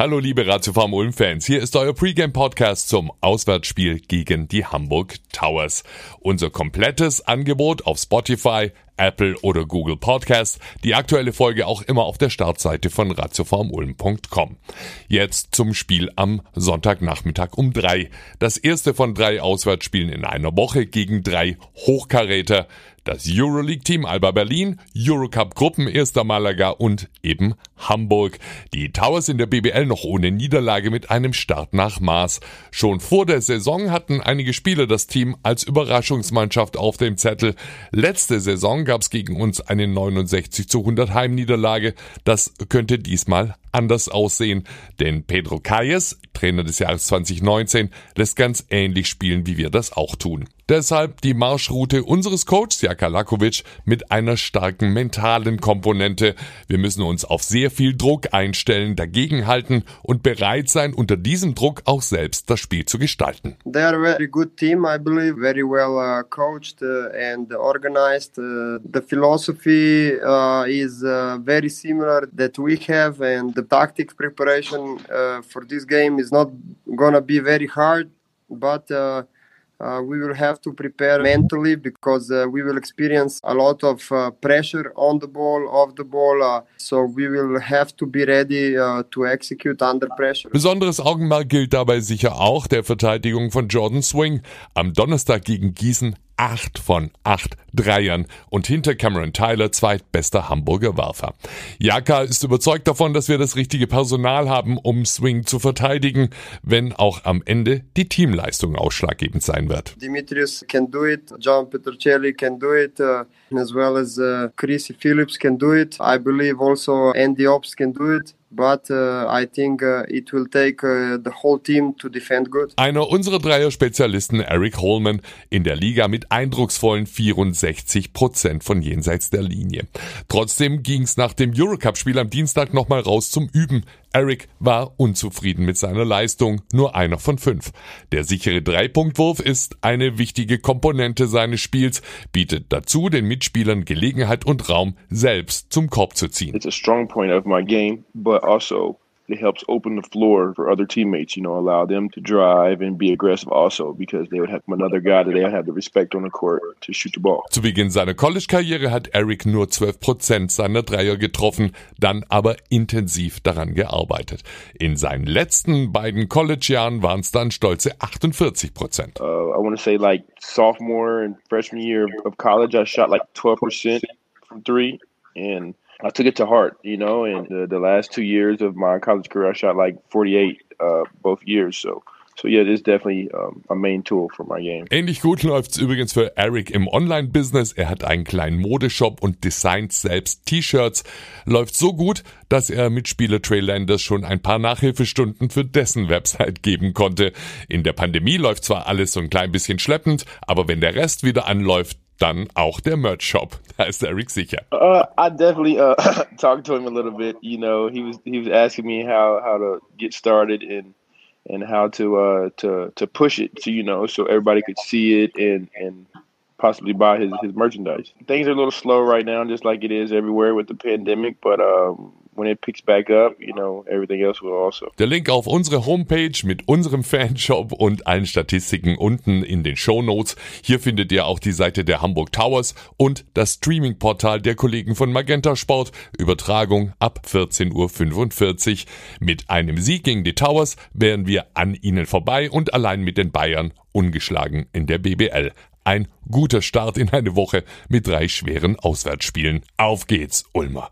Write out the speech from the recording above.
Hallo liebe Ratiofarm Ulm Fans, hier ist euer Pregame Podcast zum Auswärtsspiel gegen die Hamburg Towers. Unser komplettes Angebot auf Spotify, Apple oder Google Podcast. Die aktuelle Folge auch immer auf der Startseite von ratiofarmulm.com. Jetzt zum Spiel am Sonntagnachmittag um drei. Das erste von drei Auswärtsspielen in einer Woche gegen drei Hochkaräter das Euroleague-Team Alba Berlin, Eurocup Gruppenerster Malaga und eben Hamburg. Die Towers in der BBL noch ohne Niederlage mit einem Start nach Maß. Schon vor der Saison hatten einige Spieler das Team als Überraschungsmannschaft auf dem Zettel. Letzte Saison gab es gegen uns eine 69 zu 100 Heimniederlage. Das könnte diesmal anders aussehen, denn Pedro Calles, Trainer des Jahres 2019, lässt ganz ähnlich spielen, wie wir das auch tun. Deshalb die Marschroute unseres Coaches Jaka Lakovic mit einer starken mentalen Komponente. Wir müssen uns auf sehr viel Druck einstellen, dagegenhalten und bereit sein, unter diesem Druck auch selbst das Spiel zu gestalten. They are a very good team, I believe, very well uh, coached uh, and organized. Uh, the philosophy uh, is uh, very similar that we have and the tactics preparation uh, for this game is not gonna be very hard, but uh, we will have to prepare mentally because uh, we will experience a lot of uh, pressure on the ball, off the ball. Uh, so we will have to be ready uh, to execute under pressure. Besonderes Augenmerk gilt dabei sicher auch der Verteidigung von Jordan Swing. Am Donnerstag gegen Gießen acht von acht Dreiern und hinter Cameron Tyler zweitbester Hamburger Werfer. Jaka ist überzeugt davon, dass wir das richtige Personal haben, um Swing zu verteidigen, wenn auch am Ende die Teamleistung ausschlaggebend sein wird. Dimitrius can do it, John Petrocelli can do it, uh, as well as uh, Chrissy Phillips can do it. I believe also Andy Ops can do it but uh, I think uh, it will take uh, the whole team to defend good. Einer unserer Dreier-Spezialisten, Eric Holman, in der Liga mit eindrucksvollen 64 Prozent von jenseits der Linie. Trotzdem ging's nach dem Eurocup-Spiel am Dienstag nochmal raus zum Üben. Eric war unzufrieden mit seiner Leistung, nur einer von fünf. Der sichere Dreipunktwurf ist eine wichtige Komponente seines Spiels, bietet dazu den Mitspielern Gelegenheit und Raum, selbst zum Korb zu ziehen. It's a strong point of my game, but also it helps open the floor for other teammates, you know, allow them to drive and be aggressive also because they would have another guy that they have the respect on the court to shoot the ball. Zu Beginn seiner College-Karriere hat Eric nur 12% seiner Dreier getroffen, dann aber intensiv daran gearbeitet. In seinen letzten beiden College-Jahren waren es dann stolze 48%. Uh, I want to say like sophomore and freshman year of college, I shot like 12% from three and I took it to heart, you know, and the, the last two years of my college career, I shot like 48 uh, both years. So So yeah, it is definitely um, a main tool for my game. Ähnlich gut läuft's übrigens für Eric im Online-Business. Er hat einen kleinen Modeshop und designt selbst T-Shirts. Läuft so gut, dass er Mitspieler Trey Landers schon ein paar Nachhilfestunden für dessen Website geben konnte. In der Pandemie läuft zwar alles so ein klein bisschen schleppend, aber wenn der Rest wieder anläuft, dann auch der Merch-Shop. Da ist sicher. Uh, I definitely uh, talked to him a little bit. You know, he was he was asking me how how to get started and and how to uh to to push it to you know so everybody could see it and and possibly buy his his merchandise. Things are a little slow right now, just like it is everywhere with the pandemic, but um when it picks back up, you know, everything else will also. Der Link auf unsere Homepage mit unserem Fanshop und allen Statistiken unten in den Show Notes. Hier findet ihr auch die Seite der Hamburg Towers und das Streaming-Portal der Kollegen von Magenta Sport. Übertragung ab 14.45 Uhr. Mit einem Sieg gegen die Towers wären wir an ihnen vorbei und allein mit den Bayern ungeschlagen in der BBL. Ein guter Start in eine Woche mit drei schweren Auswärtsspielen. Auf geht's, Ulmer.